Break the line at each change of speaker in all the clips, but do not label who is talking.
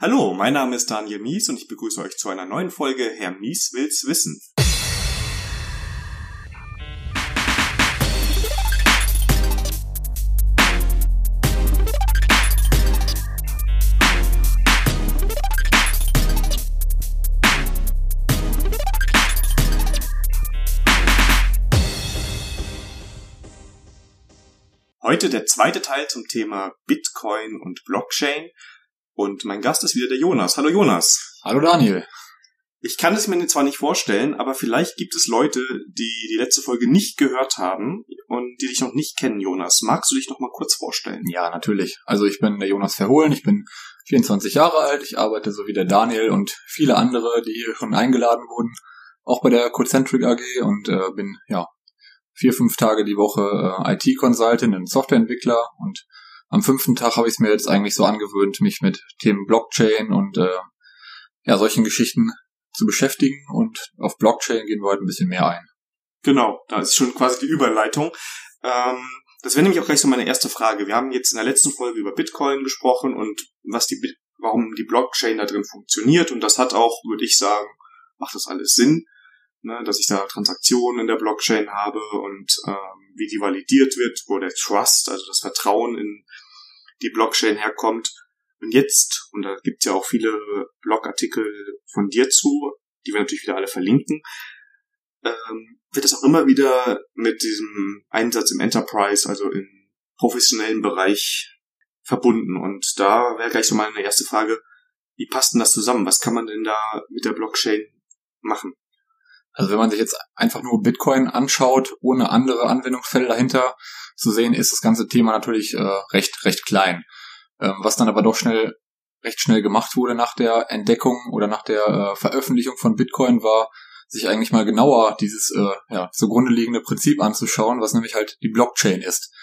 Hallo, mein Name ist Daniel Mies und ich begrüße euch zu einer neuen Folge Herr Mies will's wissen. Heute der zweite Teil zum Thema Bitcoin und Blockchain. Und mein Gast ist wieder der Jonas. Hallo Jonas.
Hallo Daniel.
Ich kann es mir zwar nicht vorstellen, aber vielleicht gibt es Leute, die die letzte Folge nicht gehört haben und die dich noch nicht kennen, Jonas. Magst du dich noch mal kurz vorstellen?
Ja, natürlich. Also ich bin der Jonas Verhohlen, ich bin 24 Jahre alt, ich arbeite so wie der Daniel und viele andere, die hier schon eingeladen wurden, auch bei der Cocentric AG und äh, bin ja vier, fünf Tage die Woche äh, IT-Consultant und Softwareentwickler und am fünften Tag habe ich es mir jetzt eigentlich so angewöhnt, mich mit Themen Blockchain und äh, ja, solchen Geschichten zu beschäftigen und auf Blockchain gehen wir heute ein bisschen mehr ein.
Genau, da ist schon quasi die Überleitung. Ähm, das wäre nämlich auch gleich so meine erste Frage. Wir haben jetzt in der letzten Folge über Bitcoin gesprochen und was die, warum die Blockchain da drin funktioniert und das hat auch, würde ich sagen, macht das alles Sinn, ne, dass ich da Transaktionen in der Blockchain habe und ähm, wie die validiert wird, wo der Trust, also das Vertrauen in die Blockchain herkommt. Und jetzt, und da gibt's ja auch viele Blogartikel von dir zu, die wir natürlich wieder alle verlinken, ähm, wird es auch immer wieder mit diesem Einsatz im Enterprise, also im professionellen Bereich verbunden. Und da wäre gleich so meine erste Frage, wie passt denn das zusammen? Was kann man denn da mit der Blockchain machen?
Also wenn man sich jetzt einfach nur Bitcoin anschaut, ohne andere Anwendungsfälle dahinter zu sehen, ist das ganze Thema natürlich äh, recht, recht klein. Ähm, was dann aber doch schnell, recht schnell gemacht wurde nach der Entdeckung oder nach der äh, Veröffentlichung von Bitcoin war, sich eigentlich mal genauer dieses äh, ja, zugrunde liegende Prinzip anzuschauen, was nämlich halt die Blockchain ist.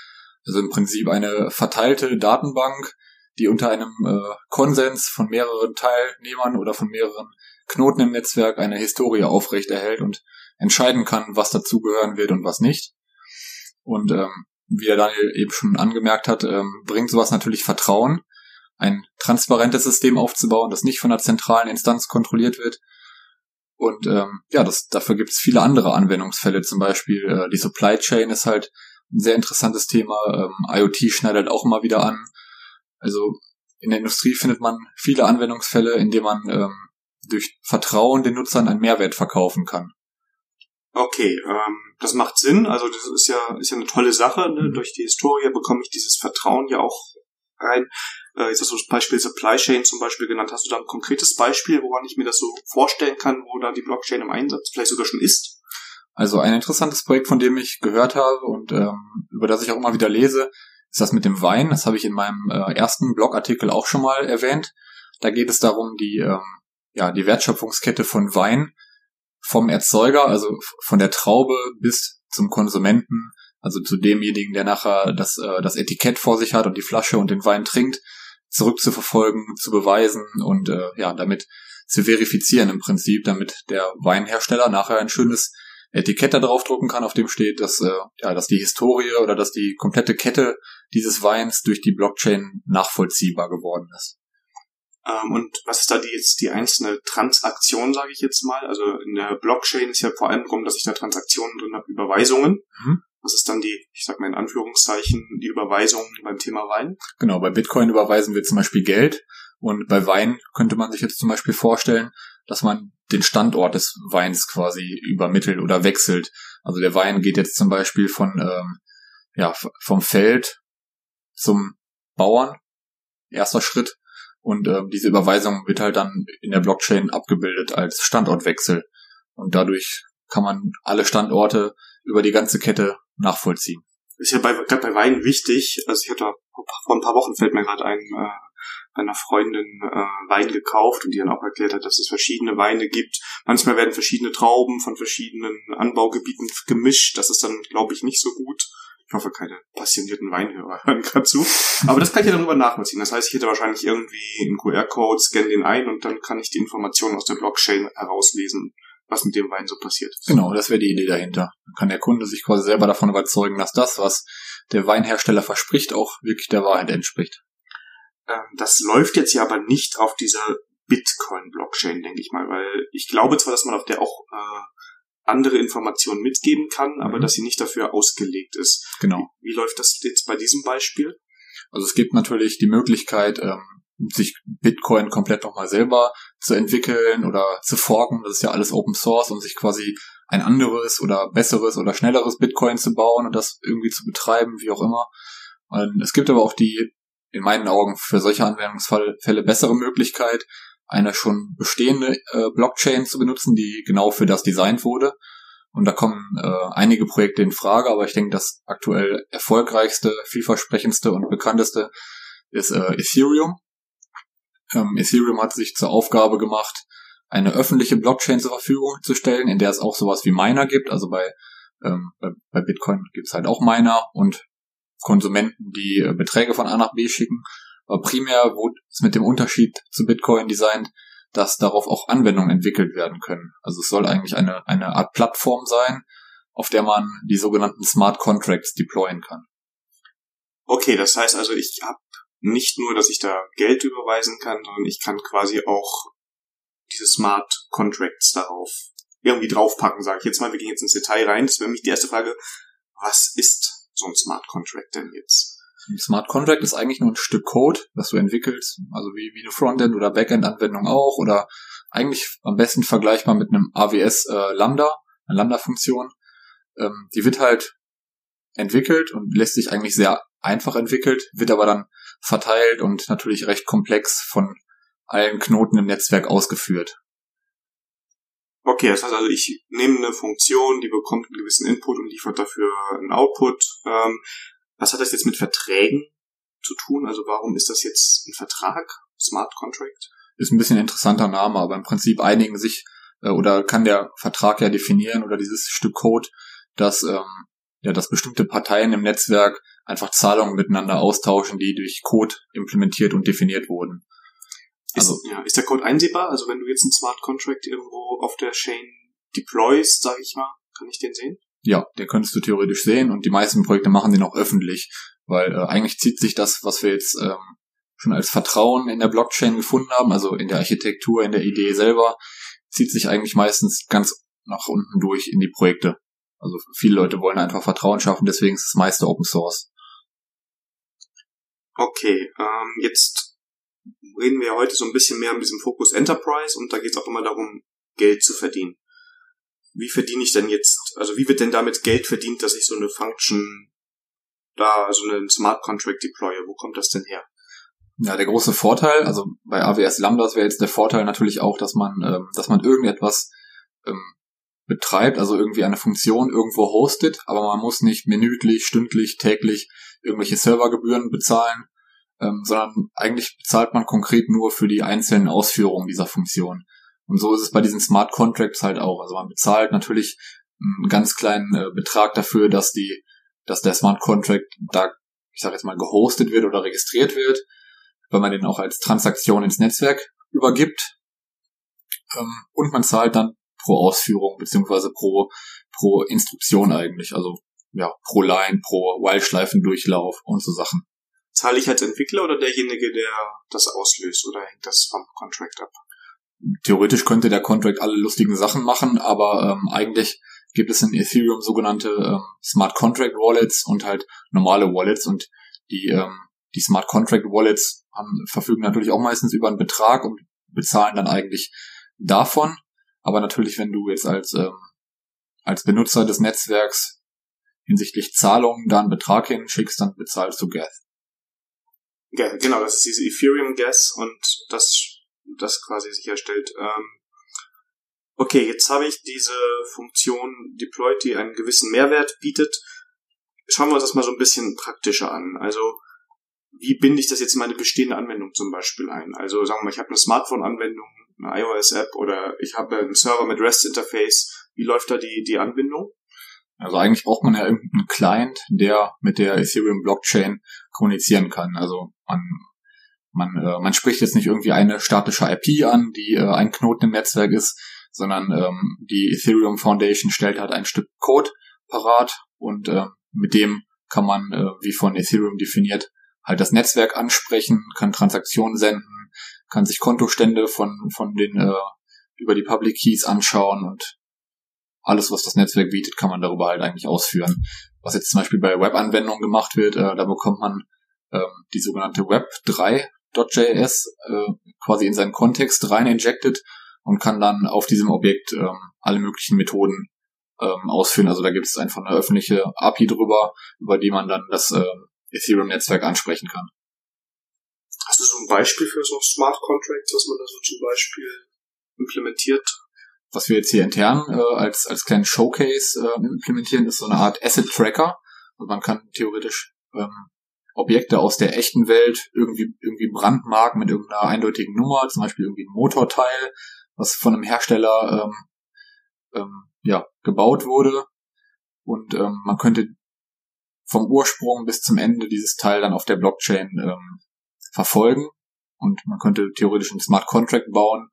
Also im Prinzip eine verteilte Datenbank, die unter einem äh, Konsens von mehreren Teilnehmern oder von mehreren Knoten im Netzwerk eine Historie aufrechterhält und entscheiden kann, was dazugehören wird und was nicht. Und ähm, wie er Daniel eben schon angemerkt hat, ähm, bringt sowas natürlich Vertrauen, ein transparentes System aufzubauen, das nicht von einer zentralen Instanz kontrolliert wird. Und ähm, ja, das, dafür gibt es viele andere Anwendungsfälle. Zum Beispiel äh, die Supply Chain ist halt ein sehr interessantes Thema. Ähm, IoT schneidet auch immer wieder an. Also in der Industrie findet man viele Anwendungsfälle, in denen man ähm, durch Vertrauen den Nutzern einen Mehrwert verkaufen kann.
Okay, ähm, das macht Sinn. Also das ist ja ist ja eine tolle Sache. Ne? Mhm. Durch die Historie bekomme ich dieses Vertrauen ja auch rein. Äh, jetzt hast du das Beispiel Supply Chain zum Beispiel genannt. Hast du da ein konkretes Beispiel, woran ich mir das so vorstellen kann, wo da die Blockchain im Einsatz vielleicht sogar schon ist?
Also ein interessantes Projekt, von dem ich gehört habe und ähm, über das ich auch immer wieder lese, ist das mit dem Wein. Das habe ich in meinem äh, ersten Blogartikel auch schon mal erwähnt. Da geht es darum, die ähm, ja, die Wertschöpfungskette von Wein vom Erzeuger, also von der Traube bis zum Konsumenten, also zu demjenigen, der nachher das, äh, das Etikett vor sich hat und die Flasche und den Wein trinkt, zurückzuverfolgen, zu beweisen und äh, ja, damit zu verifizieren im Prinzip, damit der Weinhersteller nachher ein schönes Etikett da drauf drucken kann, auf dem steht, dass, äh, ja, dass die Historie oder dass die komplette Kette dieses Weins durch die Blockchain nachvollziehbar geworden ist.
Ähm, und was ist da die, jetzt die einzelne Transaktion, sage ich jetzt mal? Also in der Blockchain ist ja vor allem darum, dass ich da Transaktionen drin habe, Überweisungen. Mhm. Was ist dann die, ich sag mal in Anführungszeichen, die Überweisung beim Thema Wein?
Genau, bei Bitcoin überweisen wir zum Beispiel Geld und bei Wein könnte man sich jetzt zum Beispiel vorstellen, dass man den Standort des Weins quasi übermittelt oder wechselt. Also der Wein geht jetzt zum Beispiel von ähm, ja vom Feld zum Bauern, erster Schritt, und äh, diese Überweisung wird halt dann in der Blockchain abgebildet als Standortwechsel. Und dadurch kann man alle Standorte über die ganze Kette nachvollziehen.
Ist ja bei, gerade bei Wein wichtig. Also ich hatte vor ein paar Wochen fällt mir gerade ein, äh, einer Freundin äh, Wein gekauft und die dann auch erklärt hat, dass es verschiedene Weine gibt. Manchmal werden verschiedene Trauben von verschiedenen Anbaugebieten gemischt. Das ist dann, glaube ich, nicht so gut. Ich hoffe, keine passionierten Weinhörer hören gerade zu. Aber das kann ich ja darüber nachvollziehen. Das heißt, ich hätte wahrscheinlich irgendwie einen QR-Code, scanne den ein und dann kann ich die Informationen aus der Blockchain herauslesen, was mit dem Wein so passiert ist.
Genau, das wäre die Idee dahinter. Dann kann der Kunde sich quasi selber davon überzeugen, dass das, was der Weinhersteller verspricht, auch wirklich der Wahrheit entspricht.
Ähm, das läuft jetzt ja aber nicht auf dieser Bitcoin-Blockchain, denke ich mal, weil ich glaube zwar, dass man auf der auch äh, andere Informationen mitgeben kann, aber mhm. dass sie nicht dafür ausgelegt ist.
Genau.
Wie, wie, läuft das jetzt bei diesem Beispiel?
Also es gibt natürlich die Möglichkeit, ähm, sich Bitcoin komplett nochmal selber zu entwickeln oder zu forken. Das ist ja alles Open Source und sich quasi ein anderes oder besseres oder schnelleres Bitcoin zu bauen und das irgendwie zu betreiben, wie auch immer. Und es gibt aber auch die, in meinen Augen, für solche Anwendungsfälle bessere Möglichkeit, eine schon bestehende äh, Blockchain zu benutzen, die genau für das designt wurde. Und da kommen äh, einige Projekte in Frage, aber ich denke, das aktuell erfolgreichste, vielversprechendste und bekannteste ist äh, Ethereum. Ähm, Ethereum hat sich zur Aufgabe gemacht, eine öffentliche Blockchain zur Verfügung zu stellen, in der es auch sowas wie Miner gibt. Also bei, ähm, bei, Bitcoin gibt es halt auch Miner und Konsumenten, die äh, Beträge von A nach B schicken. Aber primär wurde es mit dem Unterschied zu Bitcoin designt, dass darauf auch Anwendungen entwickelt werden können. Also es soll eigentlich eine, eine Art Plattform sein, auf der man die sogenannten Smart Contracts deployen kann.
Okay, das heißt also, ich habe nicht nur, dass ich da Geld überweisen kann, sondern ich kann quasi auch diese Smart Contracts darauf irgendwie draufpacken, sage ich jetzt mal. Wir gehen jetzt ins Detail rein. Das wäre mich die erste Frage. Was ist so ein Smart Contract denn jetzt?
Ein Smart Contract ist eigentlich nur ein Stück Code, das du entwickelst, also wie, wie eine Frontend- oder Backend-Anwendung auch, oder eigentlich am besten vergleichbar mit einem AWS äh, Lambda, eine Lambda-Funktion. Ähm, die wird halt entwickelt und lässt sich eigentlich sehr einfach entwickelt, wird aber dann verteilt und natürlich recht komplex von allen Knoten im Netzwerk ausgeführt.
Okay, das heißt also, ich nehme eine Funktion, die bekommt einen gewissen Input und liefert dafür einen Output. Ähm, was hat das jetzt mit Verträgen zu tun? Also warum ist das jetzt ein Vertrag, Smart Contract?
Ist ein bisschen ein interessanter Name, aber im Prinzip einigen sich äh, oder kann der Vertrag ja definieren oder dieses Stück Code, dass ähm, ja, dass bestimmte Parteien im Netzwerk einfach Zahlungen miteinander austauschen, die durch Code implementiert und definiert wurden.
Also, ist, ja, ist der Code einsehbar? Also wenn du jetzt einen Smart Contract irgendwo auf der Chain deployst, sage ich mal, kann ich den sehen?
Ja, den könntest du theoretisch sehen und die meisten Projekte machen den auch öffentlich, weil äh, eigentlich zieht sich das, was wir jetzt ähm, schon als Vertrauen in der Blockchain gefunden haben, also in der Architektur, in der Idee selber, zieht sich eigentlich meistens ganz nach unten durch in die Projekte. Also viele Leute wollen einfach Vertrauen schaffen, deswegen ist das meiste Open Source.
Okay, ähm, jetzt reden wir heute so ein bisschen mehr mit diesem Fokus Enterprise und da geht es auch immer darum, Geld zu verdienen. Wie verdiene ich denn jetzt, also wie wird denn damit Geld verdient, dass ich so eine Function da, so einen Smart Contract deploye? Wo kommt das denn her?
Ja, der große Vorteil, also bei AWS Lambdas wäre jetzt der Vorteil natürlich auch, dass man, ähm, dass man irgendetwas ähm, betreibt, also irgendwie eine Funktion irgendwo hostet, aber man muss nicht minütlich, stündlich, täglich irgendwelche Servergebühren bezahlen, ähm, sondern eigentlich bezahlt man konkret nur für die einzelnen Ausführungen dieser Funktion. Und so ist es bei diesen Smart Contracts halt auch. Also man bezahlt natürlich einen ganz kleinen äh, Betrag dafür, dass die, dass der Smart Contract da, ich sage jetzt mal, gehostet wird oder registriert wird, weil man den auch als Transaktion ins Netzwerk übergibt. Ähm, und man zahlt dann pro Ausführung beziehungsweise pro pro Instruktion eigentlich. Also ja, pro Line, pro While-Schleifendurchlauf und so Sachen.
Zahle ich als Entwickler oder derjenige, der das auslöst oder hängt das vom Contract ab?
Theoretisch könnte der Contract alle lustigen Sachen machen, aber ähm, eigentlich gibt es in Ethereum sogenannte ähm, Smart Contract Wallets und halt normale Wallets und die ähm, die Smart Contract Wallets haben, verfügen natürlich auch meistens über einen Betrag und bezahlen dann eigentlich davon. Aber natürlich, wenn du jetzt als ähm, als Benutzer des Netzwerks hinsichtlich Zahlungen da einen Betrag hinschickst, dann bezahlst du Gas.
Ja, genau, das ist diese Ethereum Gas und das, das quasi sicherstellt. Ähm, okay, jetzt habe ich diese Funktion deployed, die einen gewissen Mehrwert bietet. Schauen wir uns das mal so ein bisschen praktischer an. Also, wie binde ich das jetzt in meine bestehende Anwendung zum Beispiel ein? Also, sagen wir mal, ich habe eine Smartphone-Anwendung, eine iOS-App oder ich habe einen Server mit REST-Interface. Wie läuft da die, die Anbindung?
Also eigentlich braucht man ja irgendeinen Client, der mit der Ethereum Blockchain kommunizieren kann. Also man, man, äh, man spricht jetzt nicht irgendwie eine statische IP an, die äh, ein Knoten im Netzwerk ist, sondern ähm, die Ethereum Foundation stellt halt ein Stück Code parat und äh, mit dem kann man, äh, wie von Ethereum definiert, halt das Netzwerk ansprechen, kann Transaktionen senden, kann sich Kontostände von, von den äh, über die Public Keys anschauen und alles, was das Netzwerk bietet, kann man darüber halt eigentlich ausführen. Was jetzt zum Beispiel bei Webanwendungen gemacht wird, äh, da bekommt man ähm, die sogenannte Web3.js äh, quasi in seinen Kontext rein injected und kann dann auf diesem Objekt ähm, alle möglichen Methoden ähm, ausführen. Also da gibt es einfach eine öffentliche API drüber, über die man dann das ähm, Ethereum-Netzwerk ansprechen kann.
Hast du so ein Beispiel für so Smart Contracts, was man da so zum Beispiel implementiert?
Was wir jetzt hier intern äh, als, als kleinen Showcase äh, implementieren, ist so eine Art Asset Tracker. Also man kann theoretisch ähm, Objekte aus der echten Welt irgendwie, irgendwie brandmarken mit irgendeiner eindeutigen Nummer, zum Beispiel irgendwie ein Motorteil, was von einem Hersteller ähm, ähm, ja, gebaut wurde. Und ähm, man könnte vom Ursprung bis zum Ende dieses Teil dann auf der Blockchain ähm, verfolgen. Und man könnte theoretisch einen Smart Contract bauen,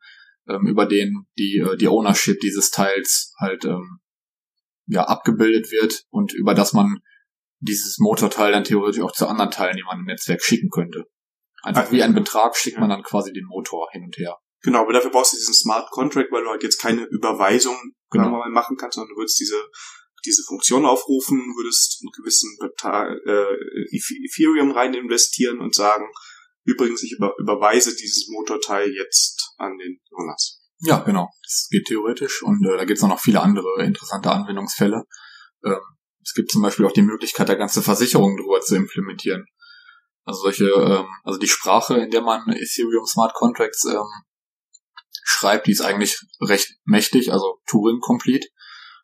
ähm, über den die, äh, die Ownership dieses Teils halt ähm, ja, abgebildet wird und über das man dieses Motorteil dann theoretisch auch zu anderen Teilen, die man im Netzwerk schicken könnte. Einfach also, wie ein Betrag schickt man dann quasi den Motor hin und her.
Genau, aber dafür brauchst du diesen Smart Contract, weil du halt jetzt keine Überweisung genau. mal machen kannst, sondern du würdest diese diese Funktion aufrufen, würdest einen gewissen Betrag, äh, Ethereum rein investieren und sagen, übrigens, ich über, überweise dieses Motorteil jetzt an den Jonas.
Ja, genau. Das geht theoretisch und äh, da gibt es noch viele andere interessante Anwendungsfälle. Ähm, es gibt zum Beispiel auch die Möglichkeit, da ganze Versicherungen drüber zu implementieren. Also solche, ähm, also die Sprache, in der man Ethereum Smart Contracts ähm, schreibt, die ist eigentlich recht mächtig, also Turing Complete.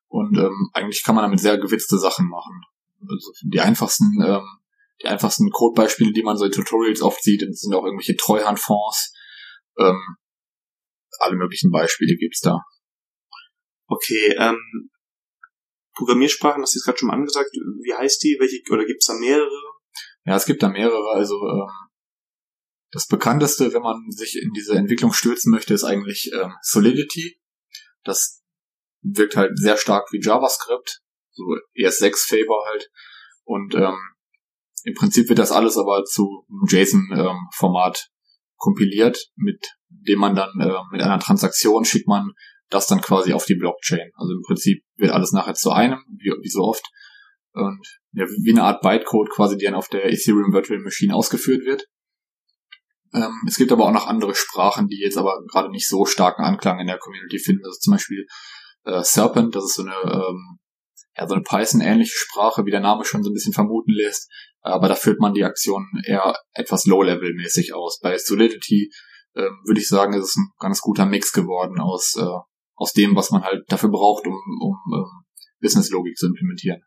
Und ähm, eigentlich kann man damit sehr gewitzte Sachen machen. Also die einfachsten, ähm, die einfachsten Codebeispiele, die man so in Tutorials oft sieht, sind auch irgendwelche Treuhandfonds. Ähm, alle möglichen Beispiele gibt's da.
Okay, ähm, Programmiersprachen, hast du jetzt gerade schon mal angesagt. Wie heißt die? Welche oder gibt's da mehrere?
Ja, es gibt da mehrere. Also ähm, das bekannteste, wenn man sich in diese Entwicklung stürzen möchte, ist eigentlich ähm, Solidity. Das wirkt halt sehr stark wie JavaScript, so ES6-Favor halt. Und ähm, im Prinzip wird das alles aber zu JSON-Format ähm, kompiliert, mit dem man dann äh, mit einer Transaktion schickt man das dann quasi auf die Blockchain. Also im Prinzip wird alles nachher zu einem, wie, wie so oft. Und ja, wie eine Art Bytecode quasi, die dann auf der Ethereum Virtual Machine ausgeführt wird. Ähm, es gibt aber auch noch andere Sprachen, die jetzt aber gerade nicht so starken Anklang in der Community finden. Also zum Beispiel äh, Serpent, das ist so eine, ähm, ja, so eine Python-ähnliche Sprache, wie der Name schon so ein bisschen vermuten lässt. Aber da führt man die Aktionen eher etwas Low-Level-mäßig aus. Bei Solidity ähm, würde ich sagen, ist es ein ganz guter Mix geworden aus, äh, aus dem, was man halt dafür braucht, um, um ähm, Business-Logik zu implementieren.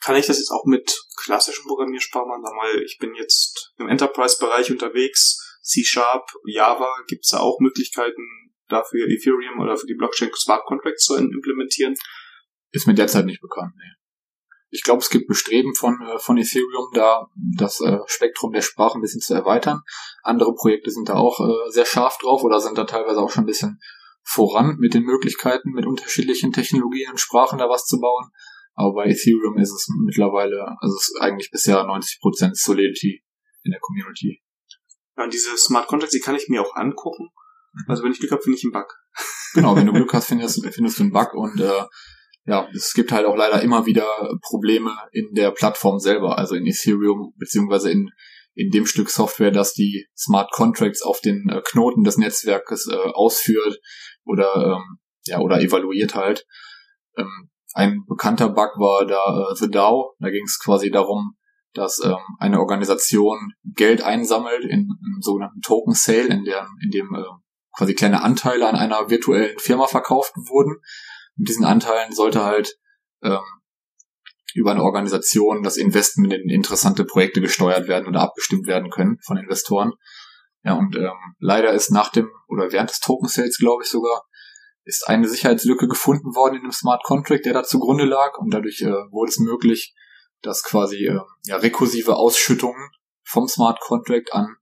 Kann ich das jetzt auch mit klassischen Programmiersprachen machen? Mal, ich bin jetzt im Enterprise-Bereich unterwegs, C-Sharp, Java, gibt es da auch Möglichkeiten dafür Ethereum oder für die Blockchain Smart Contracts zu implementieren?
Ist mir derzeit nicht bekannt, nee. Ich glaube, es gibt Bestreben von, äh, von Ethereum, da das äh, Spektrum der Sprachen ein bisschen zu erweitern. Andere Projekte sind da auch äh, sehr scharf drauf oder sind da teilweise auch schon ein bisschen voran mit den Möglichkeiten, mit unterschiedlichen Technologien und Sprachen da was zu bauen. Aber bei Ethereum ist es mittlerweile, also es ist eigentlich bisher 90% Solidity in der Community.
Ja, diese Smart Contracts, die kann ich mir auch angucken. Mhm. Also wenn ich Glück habe, finde ich einen Bug.
Genau, wenn du Glück hast, findest, findest du einen Bug und äh, ja, es gibt halt auch leider immer wieder Probleme in der Plattform selber, also in Ethereum beziehungsweise in in dem Stück Software, das die Smart Contracts auf den äh, Knoten des Netzwerkes äh, ausführt oder ähm, ja oder evaluiert halt. Ähm, ein bekannter Bug war da äh, The DAO. Da ging es quasi darum, dass ähm, eine Organisation Geld einsammelt in einem sogenannten Token Sale, in, der, in dem äh, quasi kleine Anteile an einer virtuellen Firma verkauft wurden. Mit diesen Anteilen sollte halt ähm, über eine Organisation das Investment in interessante Projekte gesteuert werden oder abgestimmt werden können von Investoren. Ja, und ähm, leider ist nach dem oder während des Token Sales, glaube ich sogar, ist eine Sicherheitslücke gefunden worden in dem Smart Contract, der da zugrunde lag und dadurch äh, wurde es möglich, dass quasi äh, ja, rekursive Ausschüttungen vom Smart Contract an,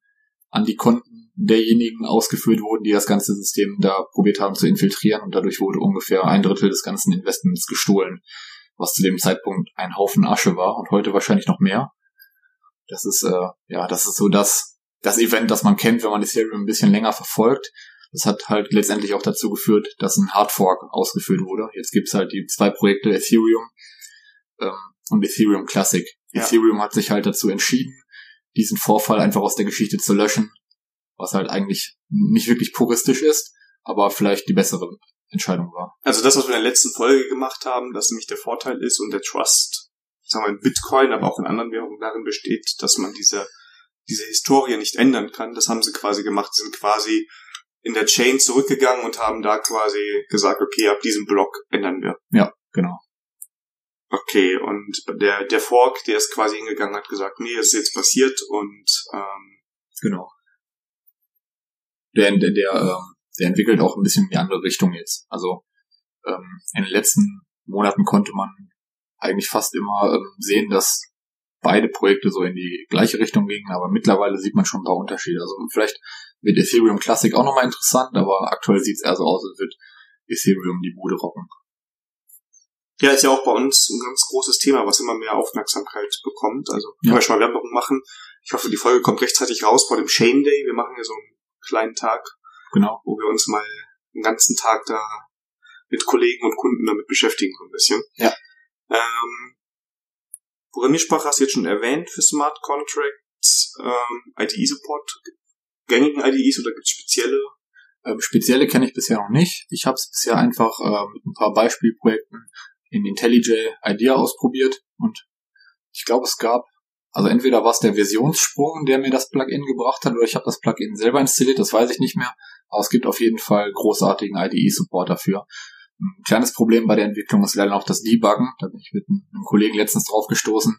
an die Konten derjenigen ausgeführt wurden, die das ganze System da probiert haben zu infiltrieren und dadurch wurde ungefähr ein Drittel des ganzen Investments gestohlen, was zu dem Zeitpunkt ein Haufen Asche war und heute wahrscheinlich noch mehr. Das ist, äh, ja, das ist so das, das Event, das man kennt, wenn man Ethereum ein bisschen länger verfolgt. Das hat halt letztendlich auch dazu geführt, dass ein Hardfork ausgeführt wurde. Jetzt gibt's halt die zwei Projekte Ethereum ähm, und Ethereum Classic. Ja. Ethereum hat sich halt dazu entschieden, diesen Vorfall einfach aus der Geschichte zu löschen, was halt eigentlich nicht wirklich puristisch ist, aber vielleicht die bessere Entscheidung war.
Also das, was wir in der letzten Folge gemacht haben, dass nämlich der Vorteil ist und der Trust, sagen wir in Bitcoin, aber auch in anderen Währungen darin besteht, dass man diese, diese Historie nicht ändern kann. Das haben sie quasi gemacht, sie sind quasi in der Chain zurückgegangen und haben da quasi gesagt, okay, ab diesem Block ändern wir.
Ja, genau.
Okay, und der, der Fork, der ist quasi hingegangen, hat gesagt, nee, das ist jetzt passiert und ähm,
genau. Der, der, der, ähm, der entwickelt auch ein bisschen in die andere Richtung jetzt. Also ähm, in den letzten Monaten konnte man eigentlich fast immer ähm, sehen, dass beide Projekte so in die gleiche Richtung gingen, aber mittlerweile sieht man schon ein paar Unterschiede. Also vielleicht wird Ethereum Classic auch nochmal interessant, aber aktuell sieht es eher so aus, als wird Ethereum die Bude rocken.
Ja, ist ja auch bei uns ein ganz großes Thema, was immer mehr Aufmerksamkeit bekommt. Also können ja. wir schon mal Werbung machen. Ich hoffe, die Folge kommt rechtzeitig raus vor dem Shane Day. Wir machen ja so einen kleinen Tag,
genau.
wo wir uns mal den ganzen Tag da mit Kollegen und Kunden damit beschäftigen so ein bisschen.
Ja.
Ähm, Programmiersprache hast du jetzt schon erwähnt für Smart Contracts, ähm, IDE-Support, gängigen IDEs oder gibt es spezielle?
Ähm, spezielle kenne ich bisher noch nicht. Ich habe es bisher einfach äh, mit ein paar Beispielprojekten in IntelliJ IDEA ausprobiert und ich glaube, es gab, also entweder war es der Versionssprung, der mir das Plugin gebracht hat, oder ich habe das Plugin selber installiert, das weiß ich nicht mehr. Aber es gibt auf jeden Fall großartigen IDE-Support dafür. Ein kleines Problem bei der Entwicklung ist leider noch das Debuggen. Da bin ich mit einem Kollegen letztens drauf gestoßen.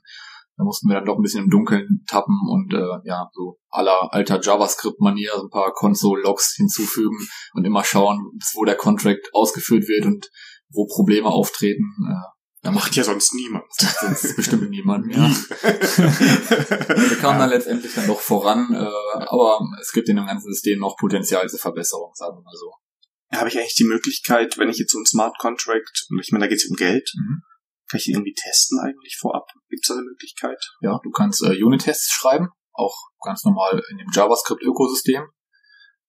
Da mussten wir dann doch ein bisschen im Dunkeln tappen und äh, ja, so aller alter JavaScript-Manier so ein paar Console-Logs hinzufügen und immer schauen, wo der Contract ausgeführt wird und wo Probleme auftreten. Äh,
da macht ja sonst niemand.
Sonst bestimmt niemand, ja. Wir kamen dann letztendlich dann doch voran, äh, aber es gibt in dem ganzen System noch Potenzial zur Verbesserung, sagen wir mal so.
Habe ich eigentlich die Möglichkeit, wenn ich jetzt so einen Smart Contract, ich meine, da geht es um Geld, mhm. kann ich den irgendwie testen eigentlich vorab? Gibt es da eine Möglichkeit?
Ja, du kannst äh, Unit-Tests schreiben, auch ganz normal in dem JavaScript-Ökosystem.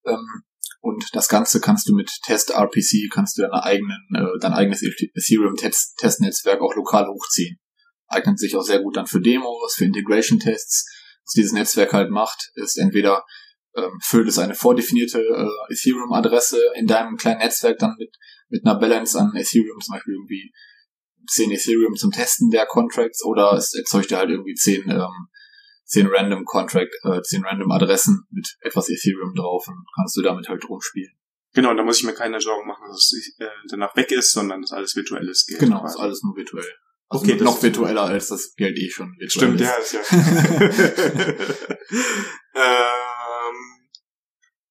Ähm, und das Ganze kannst du mit Test RPC, kannst du deine eigenen, äh, dein eigenes Ethereum-Testnetzwerk auch lokal hochziehen. Eignet sich auch sehr gut dann für Demos, für Integration-Tests. Was dieses Netzwerk halt macht, ist entweder ähm, füllt es eine vordefinierte äh, Ethereum-Adresse in deinem kleinen Netzwerk dann mit, mit einer Balance an Ethereum, zum Beispiel irgendwie 10 Ethereum zum Testen der Contracts oder es erzeugt dir halt irgendwie 10 ähm, 10 random Contract, äh, 10 random Adressen mit etwas Ethereum drauf und kannst du damit halt rumspielen.
Genau, da muss ich mir keine Sorgen machen, dass es äh, danach weg ist, sondern dass alles virtuell ist.
Geld genau, ist alles nur virtuell. Also okay, noch virtueller als das Geld eh schon
virtuell Stimmt, ist. ja, ist ja. ähm,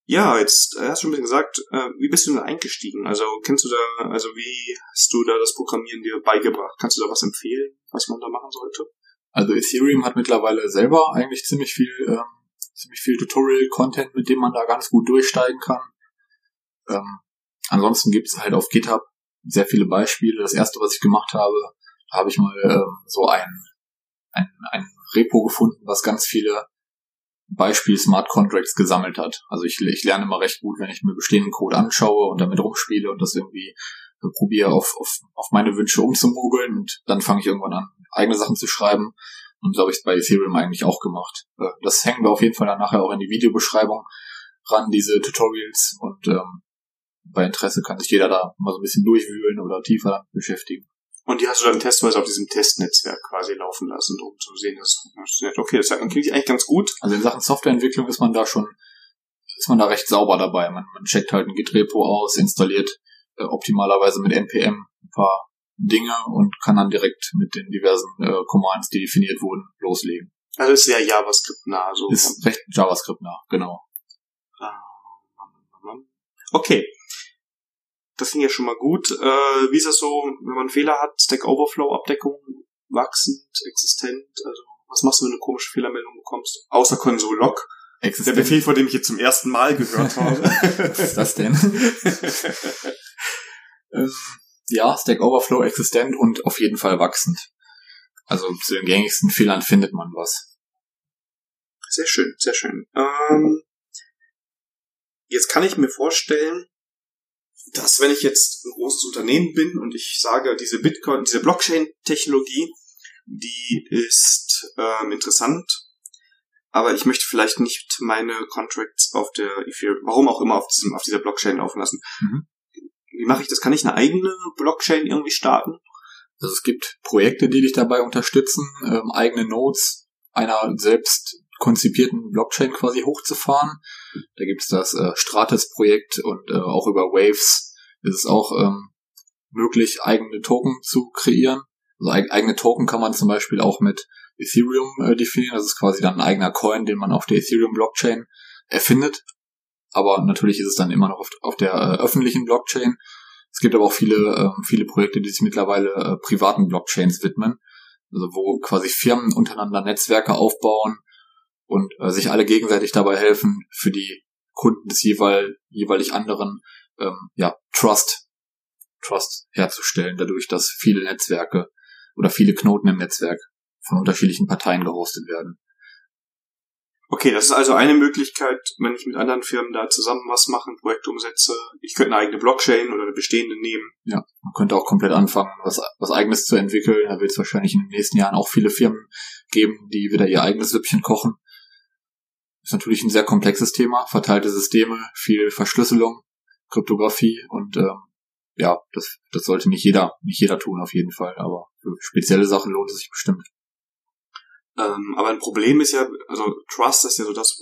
ja, jetzt hast du schon ein bisschen gesagt, äh, wie bist du denn eingestiegen? Also kennst du da, also wie hast du da das Programmieren dir beigebracht? Kannst du da was empfehlen, was man da machen sollte?
Also Ethereum hat mittlerweile selber eigentlich ziemlich viel, ähm, ziemlich viel Tutorial-Content, mit dem man da ganz gut durchsteigen kann. Ähm, ansonsten gibt es halt auf GitHub sehr viele Beispiele. Das erste, was ich gemacht habe, da habe ich mal ähm, so ein, ein, ein Repo gefunden, was ganz viele Beispiel Smart Contracts gesammelt hat. Also ich, ich lerne immer recht gut, wenn ich mir bestehenden Code anschaue und damit rumspiele und das irgendwie probiere auf, auf, auf meine Wünsche umzumogeln und dann fange ich irgendwann an, eigene Sachen zu schreiben. Und so habe ich es bei Ethereum eigentlich auch gemacht. Äh, das hängen wir auf jeden Fall dann nachher auch in die Videobeschreibung ran, diese Tutorials. Und ähm, bei Interesse kann sich jeder da mal so ein bisschen durchwühlen oder tiefer beschäftigen.
Und die hast du dann testweise auf diesem Testnetzwerk quasi laufen lassen, um zu sehen, dass es funktioniert. Okay, das klingt eigentlich ganz gut.
Also in Sachen Softwareentwicklung ist man da schon, ist man da recht sauber dabei. Man, man checkt halt ein Git-Repo aus, installiert äh, optimalerweise mit NPM ein paar Dinge und kann dann direkt mit den diversen äh, Commands, die definiert wurden, loslegen.
Also ist sehr JavaScript-nah. So
ist recht JavaScript-nah, genau. Ah,
okay. Das ging ja schon mal gut. Äh, wie ist das so, wenn man Fehler hat? Stack Overflow-Abdeckung wachsend, existent? Also was machst du, wenn du eine komische Fehlermeldung bekommst? Außer Console Log. Existent. Der Befehl, vor dem ich jetzt zum ersten Mal gehört habe.
was ist das denn? ähm, ja, Stack Overflow existent und auf jeden Fall wachsend. Also zu den gängigsten Fehlern findet man was.
Sehr schön, sehr schön. Ähm, jetzt kann ich mir vorstellen, dass wenn ich jetzt ein großes Unternehmen bin und ich sage, diese Bitcoin, diese Blockchain-Technologie, die ist ähm, interessant, aber ich möchte vielleicht nicht meine Contracts auf der Ethereum, warum auch immer auf diesem, auf dieser Blockchain laufen lassen. Mhm. Wie mache ich das? Kann ich eine eigene Blockchain irgendwie starten?
Also es gibt Projekte, die dich dabei unterstützen, ähm, eigene Nodes einer selbst konzipierten Blockchain quasi hochzufahren. Da gibt's das äh, Stratus-Projekt und äh, auch über Waves ist es auch ähm, möglich, eigene Token zu kreieren. Also eigene Token kann man zum Beispiel auch mit Ethereum äh, definieren. Das ist quasi dann ein eigener Coin, den man auf der Ethereum-Blockchain erfindet. Aber natürlich ist es dann immer noch auf, auf der äh, öffentlichen Blockchain. Es gibt aber auch viele, äh, viele Projekte, die sich mittlerweile äh, privaten Blockchains widmen. Also wo quasi Firmen untereinander Netzwerke aufbauen und äh, sich alle gegenseitig dabei helfen, für die Kunden des jeweil, jeweilig anderen ähm, ja, Trust, Trust herzustellen, dadurch, dass viele Netzwerke oder viele Knoten im Netzwerk von unterschiedlichen Parteien gehostet werden.
Okay, das ist also eine Möglichkeit, wenn ich mit anderen Firmen da zusammen was mache, ein Projekt umsetze. Ich könnte eine eigene Blockchain oder eine bestehende nehmen.
Ja, man könnte auch komplett anfangen, was, was eigenes zu entwickeln. Da wird es wahrscheinlich in den nächsten Jahren auch viele Firmen geben, die wieder ihr eigenes Süppchen kochen. Ist natürlich ein sehr komplexes Thema, verteilte Systeme, viel Verschlüsselung, Kryptographie und ähm, ja, das, das sollte nicht jeder, nicht jeder tun auf jeden Fall, aber für spezielle Sachen lohnt es sich bestimmt.
Ähm, aber ein Problem ist ja, also Trust ist ja so das,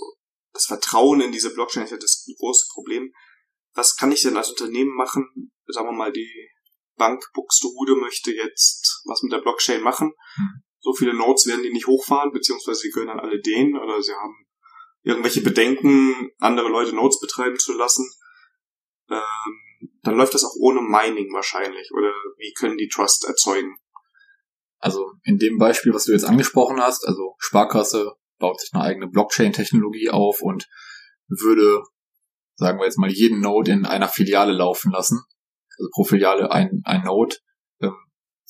das Vertrauen in diese Blockchain ist ja das große Problem. Was kann ich denn als Unternehmen machen? Sagen wir mal, die Bank Buxtehude möchte jetzt was mit der Blockchain machen. Hm. So viele Nodes werden die nicht hochfahren, beziehungsweise sie gehören dann alle denen oder sie haben irgendwelche Bedenken, andere Leute Nodes betreiben zu lassen. Ähm, dann läuft das auch ohne Mining wahrscheinlich. Oder wie können die Trust erzeugen?
Also in dem Beispiel, was du jetzt angesprochen hast, also Sparkasse baut sich eine eigene Blockchain-Technologie auf und würde, sagen wir jetzt mal, jeden Node in einer Filiale laufen lassen. Also pro Filiale ein, ein Node. Ähm,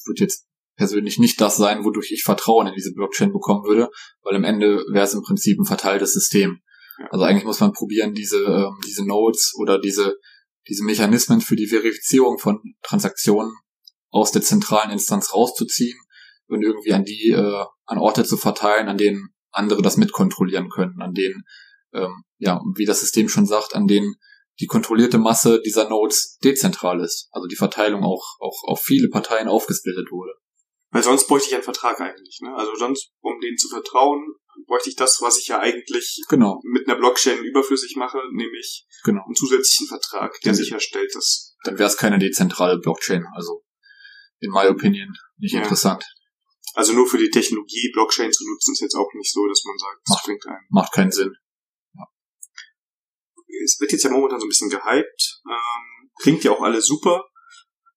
wird jetzt persönlich nicht das sein, wodurch ich Vertrauen in diese Blockchain bekommen würde, weil am Ende wäre es im Prinzip ein verteiltes System. Also eigentlich muss man probieren, diese, ähm, diese Nodes oder diese, diese Mechanismen für die Verifizierung von Transaktionen aus der zentralen Instanz rauszuziehen und irgendwie an die, äh, an Orte zu verteilen, an denen andere das mitkontrollieren können, an denen, ähm, ja, wie das System schon sagt, an denen die kontrollierte Masse dieser Nodes dezentral ist, also die Verteilung auch, auch auf viele Parteien aufgesplittet wurde.
Weil sonst bräuchte ich einen Vertrag eigentlich, ne? Also sonst, um denen zu vertrauen, bräuchte ich das, was ich ja eigentlich
genau.
mit einer Blockchain überflüssig mache, nämlich
genau.
einen zusätzlichen Vertrag, der sicherstellt, dass.
Dann wäre es keine dezentrale Blockchain, also in my opinion nicht ja. interessant.
Also nur für die Technologie Blockchain zu nutzen, ist jetzt auch nicht so, dass man sagt,
das macht, bringt einen. Macht keinen Sinn. Ja.
Es wird jetzt ja momentan so ein bisschen gehypt. Ähm, klingt ja auch alles super.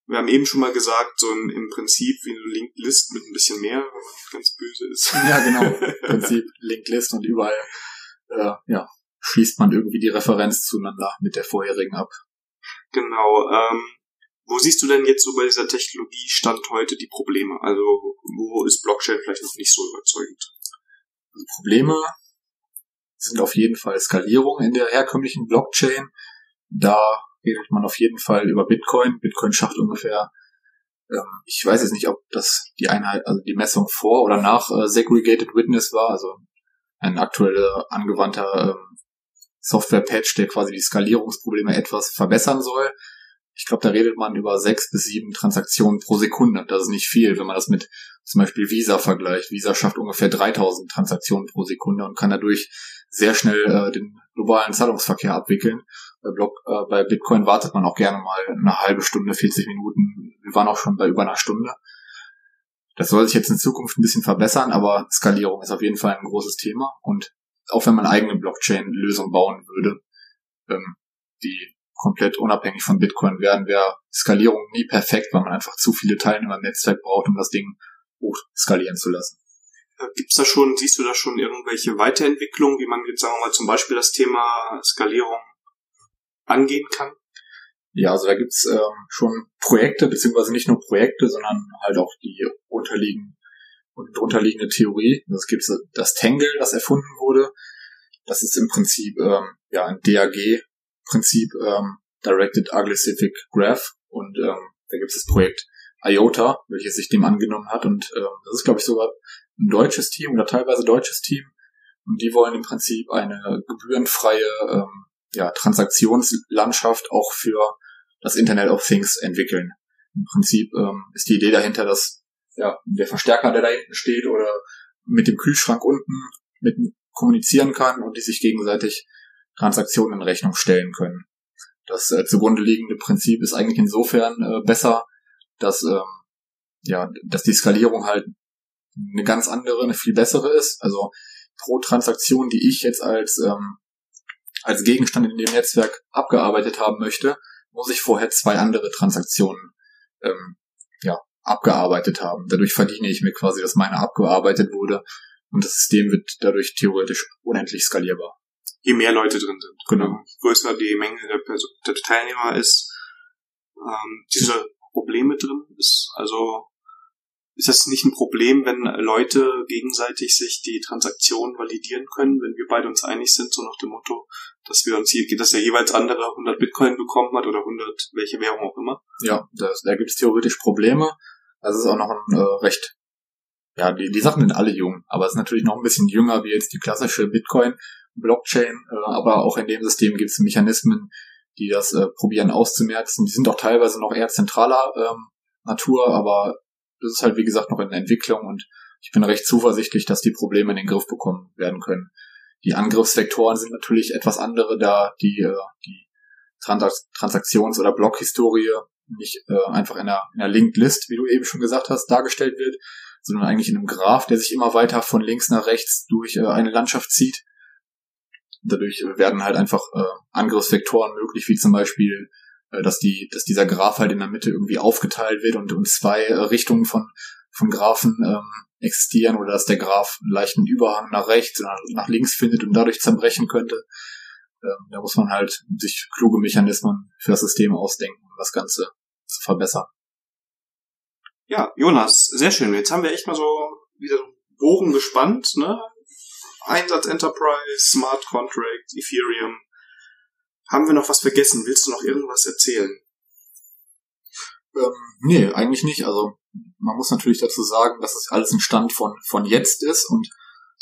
Wir haben eben schon mal gesagt, so ein, im Prinzip wie eine Linked List mit ein bisschen mehr, wenn man ganz böse ist.
Ja, genau. Im Prinzip Linked List und überall äh, ja, schließt man irgendwie die Referenz zueinander mit der vorherigen ab.
Genau. Ähm, wo siehst du denn jetzt so bei dieser Technologie Stand heute die Probleme? Also wo ist Blockchain vielleicht noch nicht so überzeugend?
Also Probleme sind auf jeden Fall Skalierung in der herkömmlichen Blockchain. Da redet man auf jeden Fall über Bitcoin. Bitcoin schafft ungefähr, ähm, ich weiß jetzt nicht, ob das die Einheit, also die Messung vor oder nach äh, Segregated Witness war, also ein aktueller angewandter ähm, Software-Patch, der quasi die Skalierungsprobleme etwas verbessern soll ich glaube, da redet man über sechs bis sieben Transaktionen pro Sekunde. Das ist nicht viel, wenn man das mit zum Beispiel Visa vergleicht. Visa schafft ungefähr 3000 Transaktionen pro Sekunde und kann dadurch sehr schnell äh, den globalen Zahlungsverkehr abwickeln. Bei, Block, äh, bei Bitcoin wartet man auch gerne mal eine halbe Stunde, 40 Minuten. Wir waren auch schon bei über einer Stunde. Das soll sich jetzt in Zukunft ein bisschen verbessern, aber Skalierung ist auf jeden Fall ein großes Thema. Und auch wenn man eigene Blockchain-Lösung bauen würde, ähm, die komplett unabhängig von Bitcoin werden, wäre Skalierung nie perfekt, weil man einfach zu viele Teilnehmer im Netzwerk braucht, um das Ding hoch skalieren zu lassen.
Äh, gibt's da schon, siehst du da schon irgendwelche Weiterentwicklungen, wie man jetzt, sagen wir mal, zum Beispiel das Thema Skalierung angehen kann?
Ja, also da gibt's ähm, schon Projekte, beziehungsweise nicht nur Projekte, sondern halt auch die unterliegende und drunterliegende Theorie. Es gibt das Tangle, das erfunden wurde. das ist im Prinzip ähm, ja ein DAG-Prinzip, ähm, Directed Aglycific Graph. Und ähm, da gibt es das Projekt IOTA, welches sich dem angenommen hat. Und ähm, das ist, glaube ich, sogar ein deutsches Team oder teilweise deutsches Team. Und die wollen im Prinzip eine gebührenfreie ähm, ja, Transaktionslandschaft auch für das Internet of Things entwickeln. Im Prinzip ähm, ist die Idee dahinter, dass ja, der Verstärker, der da hinten steht oder mit dem Kühlschrank unten mit kommunizieren kann und die sich gegenseitig Transaktionen in Rechnung stellen können. Das äh, zugrunde liegende Prinzip ist eigentlich insofern äh, besser, dass ähm, ja, dass die Skalierung halt eine ganz andere, eine viel bessere ist. Also pro Transaktion, die ich jetzt als ähm, als Gegenstand in dem Netzwerk abgearbeitet haben möchte, muss ich vorher zwei andere Transaktionen ähm, ja, abgearbeitet haben. Dadurch verdiene ich mir quasi, dass meine abgearbeitet wurde und das System wird dadurch theoretisch unendlich skalierbar.
Je mehr Leute drin sind.
Genau.
Je größer die Menge der, Person, der Teilnehmer ist, ähm, diese Probleme drin ist. Also ist das nicht ein Problem, wenn Leute gegenseitig sich die Transaktion validieren können, wenn wir beide uns einig sind, so nach dem Motto, dass wir uns hier, dass der jeweils andere 100 Bitcoin bekommen hat oder 100, welche Währung auch immer?
Ja, das, da gibt es theoretisch Probleme. Das ist auch noch ein äh, recht, ja, die, die Sachen sind alle jung, aber es ist natürlich noch ein bisschen jünger wie jetzt die klassische Bitcoin-Blockchain, äh, aber auch in dem System gibt es Mechanismen, die das äh, probieren auszumerzen. Die sind auch teilweise noch eher zentraler ähm, Natur, aber das ist halt wie gesagt noch in Entwicklung und ich bin recht zuversichtlich, dass die Probleme in den Griff bekommen werden können. Die Angriffsvektoren sind natürlich etwas andere, da die, äh, die Trans Transaktions- oder Blockhistorie nicht äh, einfach in einer, in einer Linked List, wie du eben schon gesagt hast, dargestellt wird, sondern eigentlich in einem Graph, der sich immer weiter von links nach rechts durch äh, eine Landschaft zieht. Dadurch werden halt einfach Angriffsvektoren möglich, wie zum Beispiel dass die, dass dieser Graph halt in der Mitte irgendwie aufgeteilt wird und, und zwei äh, Richtungen von, von Graphen ähm, existieren oder dass der Graph einen leichten Überhang nach rechts oder nach links findet und dadurch zerbrechen könnte. Ähm, da muss man halt sich kluge Mechanismen für das System ausdenken, um das Ganze zu verbessern.
Ja, Jonas, sehr schön. Jetzt haben wir echt mal so wieder Bogen gespannt, ne? Einsatz Enterprise, Smart Contract, Ethereum, haben wir noch was vergessen? Willst du noch irgendwas erzählen?
Ähm, nee, eigentlich nicht. Also man muss natürlich dazu sagen, dass es alles ein Stand von, von jetzt ist und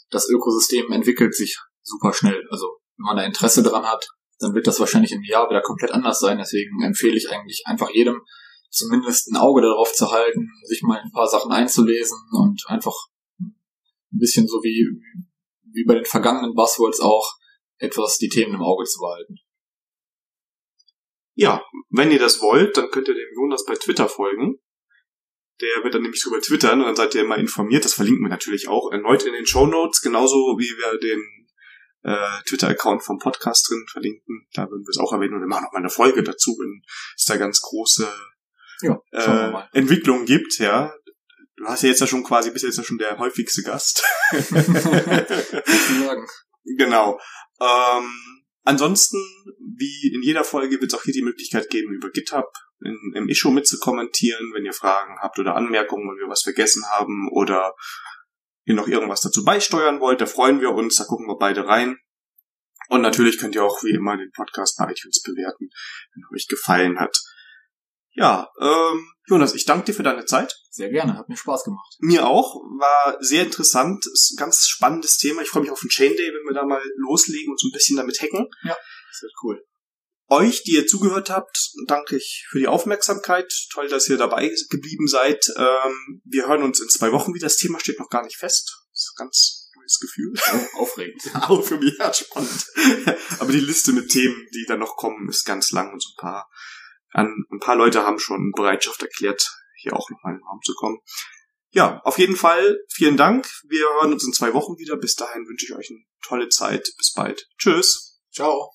das Ökosystem entwickelt sich super schnell. Also wenn man da Interesse dran hat, dann wird das wahrscheinlich im Jahr wieder komplett anders sein. Deswegen empfehle ich eigentlich einfach jedem, zumindest ein Auge darauf zu halten, sich mal ein paar Sachen einzulesen und einfach ein bisschen so wie, wie bei den vergangenen Buzzwords auch etwas die Themen im Auge zu behalten.
Ja, wenn ihr das wollt, dann könnt ihr dem Jonas bei Twitter folgen. Der wird dann nämlich drüber twittern und dann seid ihr immer informiert. Das verlinken wir natürlich auch erneut in den Show Notes, genauso wie wir den äh, Twitter-Account vom Podcast drin verlinken. Da würden wir es auch erwähnen und wir machen noch mal eine Folge dazu, wenn es da ganz große
ja,
äh, Entwicklungen gibt, ja. Du hast ja jetzt ja schon quasi, bist jetzt ja schon der häufigste Gast. genau. Ähm, Ansonsten, wie in jeder Folge, wird es auch hier die Möglichkeit geben, über GitHub in, im Issue mitzukommentieren, wenn ihr Fragen habt oder Anmerkungen, wenn wir was vergessen haben oder ihr noch irgendwas dazu beisteuern wollt. Da freuen wir uns, da gucken wir beide rein. Und natürlich könnt ihr auch wie immer den Podcast bei iTunes bewerten, wenn er euch gefallen hat. Ja, ähm, Jonas, ich danke dir für deine Zeit.
Sehr gerne, hat mir Spaß gemacht.
Mir auch, war sehr interessant, ist ein ganz spannendes Thema. Ich freue mich auf den Chain Day, wenn wir da mal loslegen und so ein bisschen damit hacken.
Ja, das wird cool.
Euch, die ihr zugehört habt, danke ich für die Aufmerksamkeit. Toll, dass ihr dabei geblieben seid. Ähm, wir hören uns in zwei Wochen wieder. Das Thema steht noch gar nicht fest. Das ist ein ganz neues Gefühl.
Oh, aufregend.
Auch für mich, ja, spannend. Aber die Liste mit Themen, die da noch kommen, ist ganz lang und so ein paar an, ein paar Leute haben schon Bereitschaft erklärt, hier auch nochmal in den Raum zu kommen. Ja, auf jeden Fall vielen Dank. Wir hören uns in zwei Wochen wieder. Bis dahin wünsche ich euch eine tolle Zeit. Bis bald. Tschüss.
Ciao.